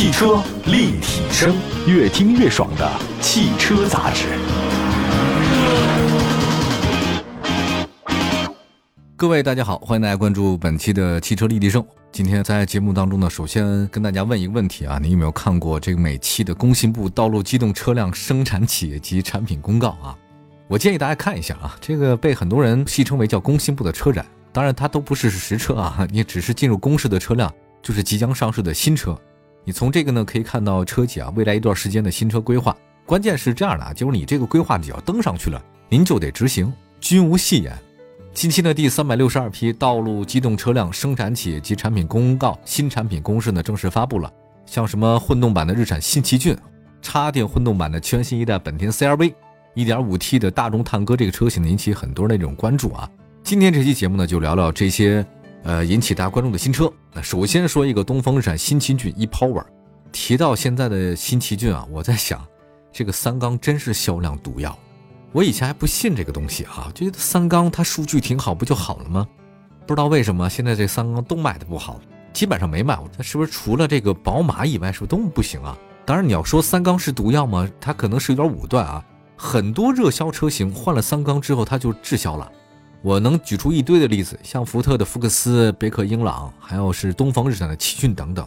汽车立体声，越听越爽的汽车杂志。各位大家好，欢迎大家关注本期的汽车立体声。今天在节目当中呢，首先跟大家问一个问题啊，你有没有看过这个每期的工信部道路机动车辆生产企业及产品公告啊？我建议大家看一下啊，这个被很多人戏称为叫工信部的车展，当然它都不是实车啊，你只是进入公示的车辆，就是即将上市的新车。你从这个呢可以看到车企啊未来一段时间的新车规划。关键是这样的啊，就是你这个规划只要登上去了，您就得执行，均无戏言。近期呢第三百六十二批道路机动车辆生产企业及产品公告新产品公示呢正式发布了，像什么混动版的日产新奇骏，插电混动版的全新一代本田 CR-V，1.5T 的大众探歌这个车型引起很多人的这种关注啊。今天这期节目呢就聊聊这些呃引起大家关注的新车。那首先说一个东风日产新奇骏 e-Power，提到现在的新奇骏啊，我在想，这个三缸真是销量毒药。我以前还不信这个东西啊，觉得三缸它数据挺好，不就好了吗？不知道为什么现在这三缸都卖的不好，基本上没卖。它是不是除了这个宝马以外，是不是都不行啊？当然你要说三缸是毒药吗？它可能是有点武断啊。很多热销车型换了三缸之后，它就滞销了。我能举出一堆的例子，像福特的福克斯、别克英朗，还有是东风日产的奇骏等等。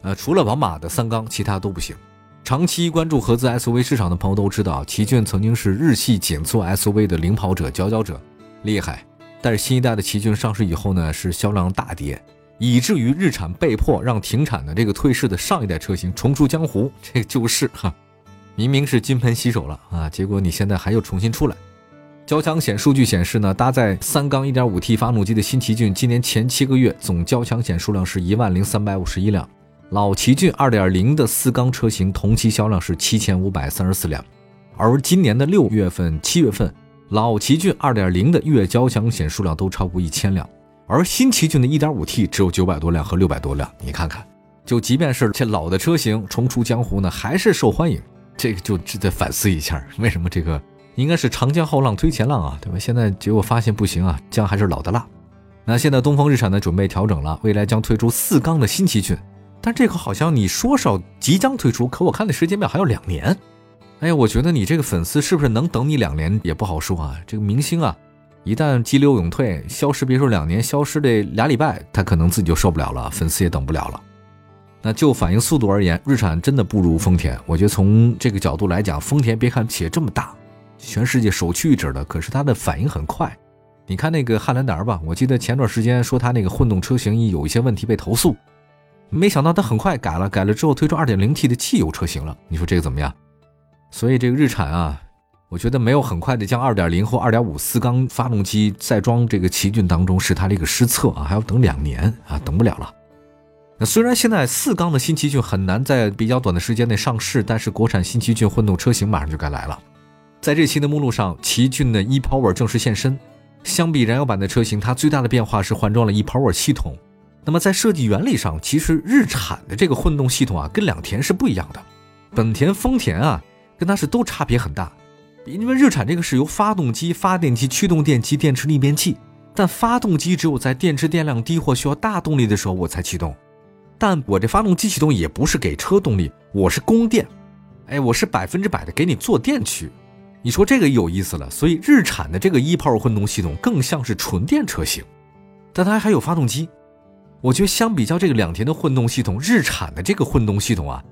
呃，除了宝马的三缸，其他都不行。长期关注合资 SUV 市场的朋友都知道，奇骏曾经是日系紧凑 SUV 的领跑者、佼佼者，厉害。但是新一代的奇骏上市以后呢，是销量大跌，以至于日产被迫让停产的这个退市的上一代车型重出江湖。这就是哈，明明是金盆洗手了啊，结果你现在还又重新出来。交强险数据显示呢，搭载三缸 1.5T 发动机的新奇骏，今年前七个月总交强险数量是一万零三百五十一辆。老奇骏2.0的四缸车型同期销量是七千五百三十四辆，而今年的六月份、七月份，老奇骏2.0的月交强险数量都超过一千辆，而新奇骏的 1.5T 只有九百多辆和六百多辆。你看看，就即便是这老的车型重出江湖呢，还是受欢迎，这个就值得反思一下，为什么这个应该是长江后浪推前浪啊，对吧？现在结果发现不行啊，姜还是老的辣。那现在东风日产呢准备调整了，未来将推出四缸的新奇骏。但这个好像你说是即将推出，可我看的时间表还有两年。哎，我觉得你这个粉丝是不是能等你两年也不好说啊。这个明星啊，一旦激流勇退，消失别说两年，消失这俩礼拜，他可能自己就受不了了，粉丝也等不了了。那就反应速度而言，日产真的不如丰田。我觉得从这个角度来讲，丰田别看企业这么大，全世界首屈一指的，可是它的反应很快。你看那个汉兰达吧，我记得前段时间说它那个混动车型有一些问题被投诉。没想到它很快改了，改了之后推出 2.0T 的汽油车型了。你说这个怎么样？所以这个日产啊，我觉得没有很快的将2.0或2.5四缸发动机再装这个奇骏当中，是它的一个失策啊，还要等两年啊，等不了了。那虽然现在四缸的新奇骏很难在比较短的时间内上市，但是国产新奇骏混动车型马上就该来了。在这期的目录上，奇骏的 ePower 正式现身。相比燃油版的车型，它最大的变化是换装了 ePower 系统。那么在设计原理上，其实日产的这个混动系统啊，跟两田是不一样的。本田、丰田啊，跟它是都差别很大。因为日产这个是由发动机、发电机、驱动电机、电池逆变器，但发动机只有在电池电量低或需要大动力的时候我才启动。但我这发动机启动也不是给车动力，我是供电。哎，我是百分之百的给你做电驱。你说这个有意思了。所以日产的这个 ePower 混动系统更像是纯电车型，但它还有发动机。我觉得相比较这个两田的混动系统，日产的这个混动系统啊，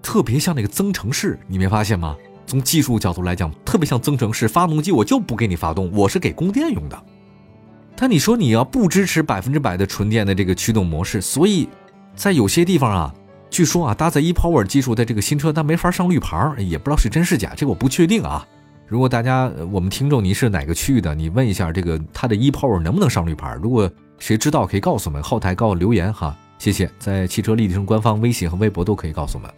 特别像那个增程式，你没发现吗？从技术角度来讲，特别像增程式。发动机我就不给你发动，我是给供电用的。但你说你要不支持百分之百的纯电的这个驱动模式，所以在有些地方啊，据说啊，搭载 ePower 技术的这个新车它没法上绿牌，也不知道是真是假，这个我不确定啊。如果大家我们听众你是哪个区域的，你问一下这个它的 ePower 能不能上绿牌？如果谁知道可以告诉我们，后台给我留言哈，谢谢。在汽车立体声官方微信和微博都可以告诉我们。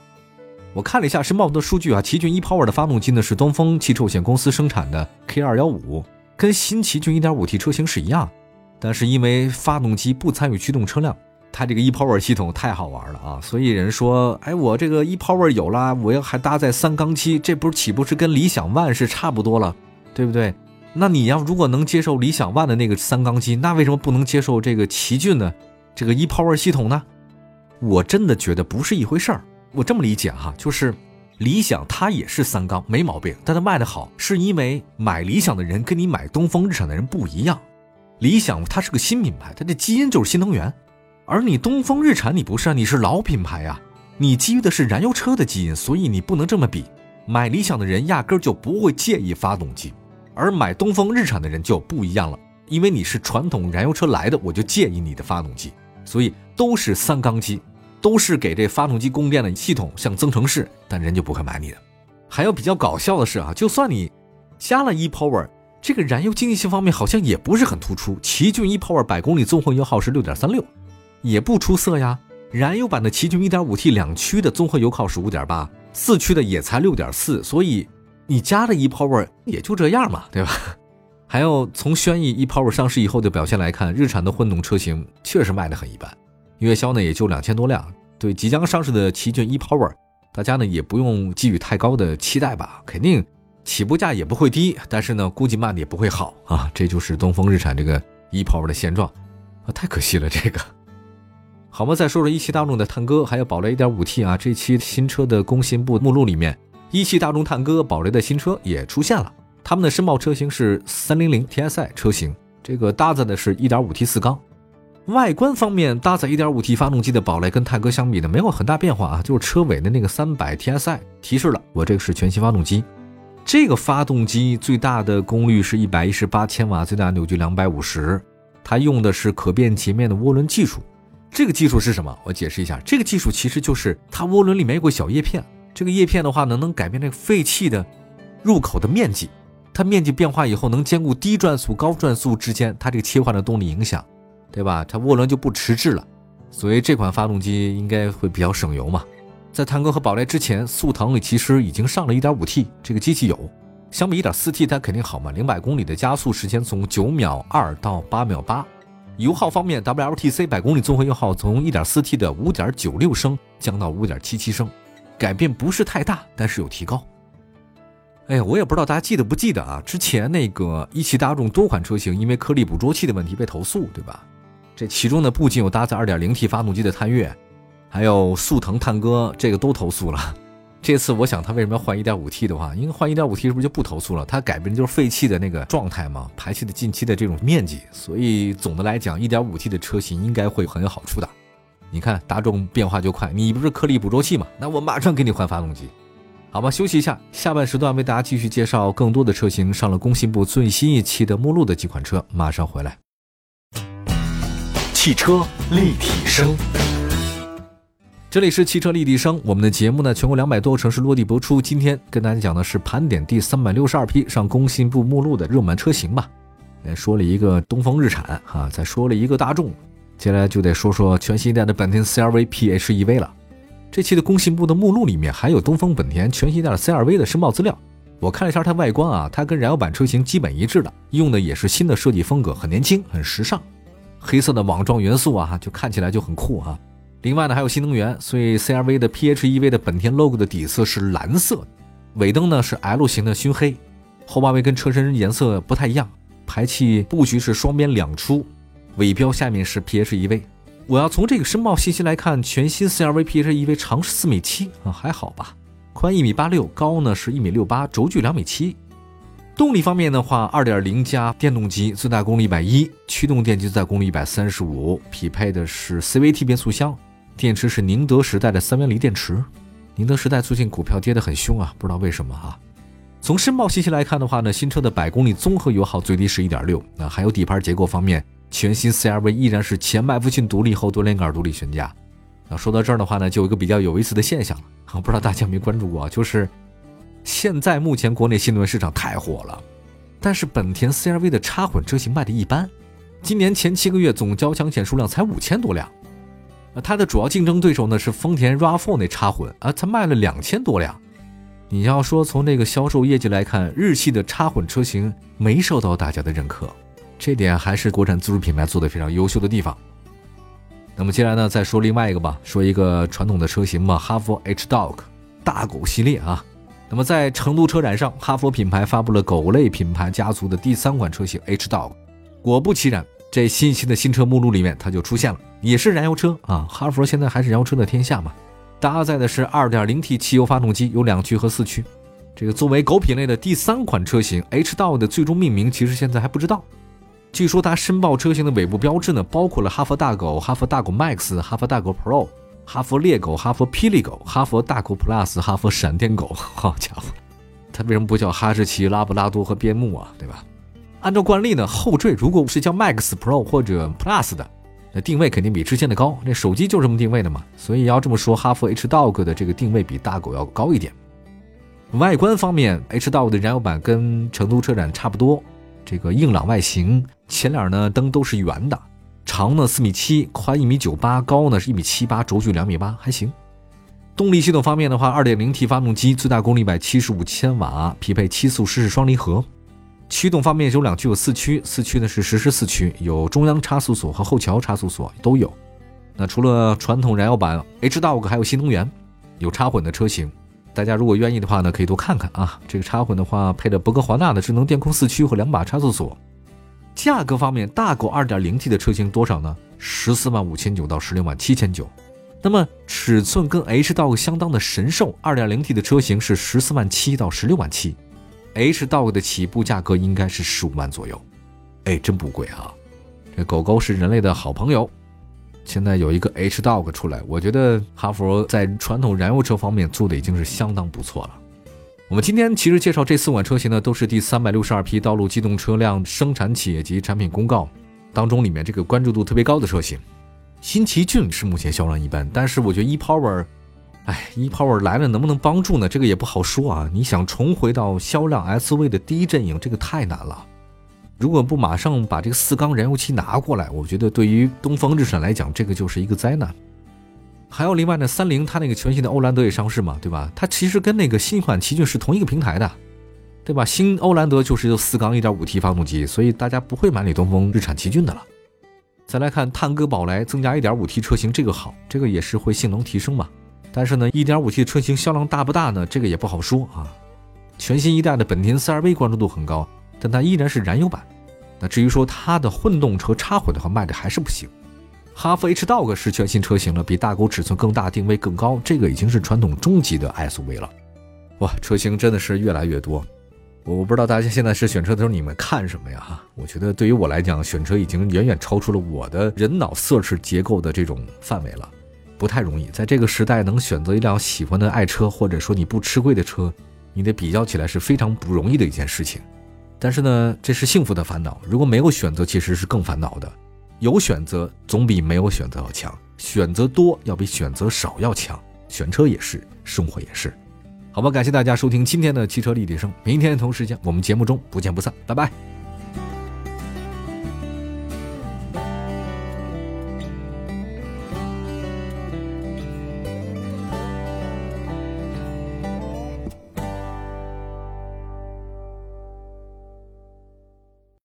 我看了一下申报的数据啊，奇骏 ePower 的发动机呢是东风汽车有限公司生产的 K215，跟新奇骏 1.5T 车型是一样，但是因为发动机不参与驱动车辆，它这个 ePower 系统太好玩了啊，所以人说，哎，我这个 ePower 有了，我要还搭载三缸机，这不是岂不是跟理想 ONE 是差不多了，对不对？那你要如果能接受理想 ONE 的那个三缸机，那为什么不能接受这个奇骏的这个 ePower 系统呢？我真的觉得不是一回事儿。我这么理解哈，就是理想它也是三缸，没毛病，但它卖的好，是因为买理想的人跟你买东风日产的人不一样。理想它是个新品牌，它的基因就是新能源，而你东风日产你不是啊，你是老品牌呀，你基于的是燃油车的基因，所以你不能这么比。买理想的人压根儿就不会介意发动机，而买东风日产的人就不一样了，因为你是传统燃油车来的，我就介意你的发动机，所以都是三缸机，都是给这发动机供电的系统，像增程式，但人就不会买你的。还有比较搞笑的是啊，就算你加了 ePower。这个燃油经济性方面好像也不是很突出，奇骏 ePower 百公里综合油耗是六点三六，也不出色呀。燃油版的奇骏一点五 T 两驱的综合油耗是五点八，四驱的也才六点四，所以你加的 ePower 也就这样嘛，对吧？还有从轩逸 ePower 上市以后的表现来看，日产的混动车型确实卖的很一般，月销呢也就两千多辆。对即将上市的奇骏 ePower，大家呢也不用寄予太高的期待吧，肯定。起步价也不会低，但是呢，估计卖的也不会好啊。这就是东风日产这个 ePower 的现状啊，太可惜了这个。好嘛，再说说一汽大众的探歌，还有宝来 1.5T 啊，这期新车的工信部目录里面，一汽大众探歌、宝来的新车也出现了。他们的申报车型是300 TSI 车型，这个搭载的是一点五 T 四缸。外观方面，搭载一点五 T 发动机的宝来跟探歌相比呢，没有很大变化啊，就是车尾的那个300 TSI 提示了，我这个是全新发动机。这个发动机最大的功率是一百一十八千瓦，最大扭矩两百五十，它用的是可变截面的涡轮技术。这个技术是什么？我解释一下，这个技术其实就是它涡轮里面有个小叶片，这个叶片的话呢，能改变这个废气的入口的面积。它面积变化以后，能兼顾低转速、高转速之间它这个切换的动力影响，对吧？它涡轮就不迟滞了，所以这款发动机应该会比较省油嘛。在探歌和宝来之前，速腾里其实已经上了一点五 T，这个机器有，相比一点四 T 它肯定好嘛，零百公里的加速时间从九秒二到八秒八，油耗方面，WLTC 百公里综合油耗从一点四 T 的五点九六升降到五点七七升，改变不是太大，但是有提高。哎呀，我也不知道大家记得不记得啊？之前那个一汽大众多款车型因为颗粒捕捉器的问题被投诉，对吧？这其中呢，不仅有搭载二点零 T 发动机的探岳。还有速腾探歌，这个都投诉了。这次我想他为什么要换 1.5T 的话，因为换 1.5T 是不是就不投诉了？它改变就是废气的那个状态嘛，排气的进气的这种面积。所以总的来讲，1.5T 的车型应该会很有好处的。你看大众变化就快，你不是颗粒捕捉器嘛？那我马上给你换发动机，好吧？休息一下，下半时段为大家继续介绍更多的车型上了工信部最新一期的目录的几款车，马上回来。汽车立体声。这里是汽车立体声，我们的节目呢，全国两百多个城市落地播出。今天跟大家讲的是盘点第三百六十二批上工信部目录的热门车型吧。先说了一个东风日产哈，再说了一个大众，接下来就得说说全新一代的本田 CRV PHEV 了。这期的工信部的目录里面还有东风本田全新一代的 CRV 的申报资料。我看了一下它外观啊，它跟燃油版车型基本一致的，用的也是新的设计风格，很年轻，很时尚，黑色的网状元素啊，就看起来就很酷啊。另外呢，还有新能源，所以 CRV 的 PHEV 的本田 logo 的底色是蓝色，尾灯呢是 L 型的熏黑，后八位跟车身颜色不太一样，排气布局是双边两出，尾标下面是 PHEV。我要从这个申报信息来看，全新 CRV PHEV 长是四米七啊，还好吧，宽一米八六，高呢是一米六八，轴距两米七。动力方面的话，二点零加电动机，最大功率一百一，驱动电机最大功率一百三十五，匹配的是 CVT 变速箱。电池是宁德时代的三元锂电池，宁德时代最近股票跌得很凶啊，不知道为什么啊。从申报信息来看的话呢，新车的百公里综合油耗最低是一点六。那还有底盘结构方面，全新 CRV 依然是前麦弗逊独立后多连杆独立悬架。那说到这儿的话呢，就有一个比较有意思的现象了，不知道大家有没有关注过，就是现在目前国内新能源市场太火了，但是本田 CRV 的插混车型卖的一般，今年前七个月总交强险数量才五千多辆。它的主要竞争对手呢是丰田 RAV4 那插混啊，它卖了两千多辆。你要说从那个销售业绩来看，日系的插混车型没受到大家的认可，这点还是国产自主品牌做的非常优秀的地方。那么接下来呢，再说另外一个吧，说一个传统的车型嘛，哈弗 H Dog 大狗系列啊。那么在成都车展上，哈弗品牌发布了狗类品牌家族的第三款车型 H Dog，果不其然。这新型的新车目录里面，它就出现了，也是燃油车啊。哈弗现在还是燃油车的天下嘛。搭载的是 2.0T 汽油发动机，有两驱和四驱。这个作为狗品类的第三款车型，H 道的最终命名其实现在还不知道。据说它申报车型的尾部标志呢，包括了哈佛大狗、哈佛大狗 Max、哈佛大狗 Pro、哈佛猎狗、哈佛霹雳狗、哈佛大狗 Plus、哈佛闪电狗。好家伙，它为什么不叫哈士奇、拉布拉多和边牧啊？对吧？按照惯例呢，后缀如果是叫 Max Pro 或者 Plus 的，那定位肯定比之前的高。那手机就这么定位的嘛，所以要这么说，哈弗 H Dog 的这个定位比大狗要高一点。外观方面，H Dog 的燃油版跟成都车展差不多，这个硬朗外形，前脸呢灯都是圆的，长呢四米七，宽一米九八，高呢是一米七八，轴距两米八，还行。动力系统方面的话，2.0T 发动机，最大功率一百七十五千瓦，匹配七速湿式双离合。驱动方面有两驱有四驱，四驱呢是实时四驱，有中央差速锁和后桥差速锁都有。那除了传统燃油版 H Dog 还有新能源，有插混的车型。大家如果愿意的话呢，可以多看看啊。这个插混的话，配了博格华纳的智能电控四驱和两把差速锁。价格方面，大狗 2.0T 的车型多少呢？十四万五千九到十六万七千九。那么尺寸跟 H Dog 相当的神兽 2.0T 的车型是十四万七到十六万七。H Dog 的起步价格应该是十五万左右，哎，真不贵啊！这狗狗是人类的好朋友。现在有一个 H Dog 出来，我觉得哈弗在传统燃油车方面做的已经是相当不错了。我们今天其实介绍这四款车型呢，都是第三百六十二批道路机动车辆生产企业及产品公告当中里面这个关注度特别高的车型。新奇骏是目前销量一般，但是我觉得 ePower。哎，ePower 来了能不能帮助呢？这个也不好说啊。你想重回到销量 SUV 的第一阵营，这个太难了。如果不马上把这个四缸燃油机拿过来，我觉得对于东风日产来讲，这个就是一个灾难。还有另外呢，三菱它那个全新的欧蓝德也上市嘛，对吧？它其实跟那个新款奇骏是同一个平台的，对吧？新欧蓝德就是四缸 1.5T 发动机，所以大家不会买你东风日产奇骏的了。再来看探歌宝来增加 1.5T 车型，这个好，这个也是会性能提升嘛。但是呢，1.5T 的车型销量大不大呢？这个也不好说啊。全新一代的本田 CR-V 关注度很高，但它依然是燃油版。那至于说它的混动车插混的话，卖的还是不行。哈弗 H Dog 是全新车型了，比大狗尺寸更大，定位更高，这个已经是传统中级的 SUV 了。哇，车型真的是越来越多。我不知道大家现在是选车的时候你们看什么呀？哈，我觉得对于我来讲，选车已经远远超出了我的人脑色识结构的这种范围了。不太容易，在这个时代能选择一辆喜欢的爱车，或者说你不吃亏的车，你得比较起来是非常不容易的一件事情。但是呢，这是幸福的烦恼。如果没有选择，其实是更烦恼的。有选择总比没有选择要强，选择多要比选择少要强。选车也是，生活也是。好吧，感谢大家收听今天的汽车立体声，明天同时间我们节目中不见不散，拜拜。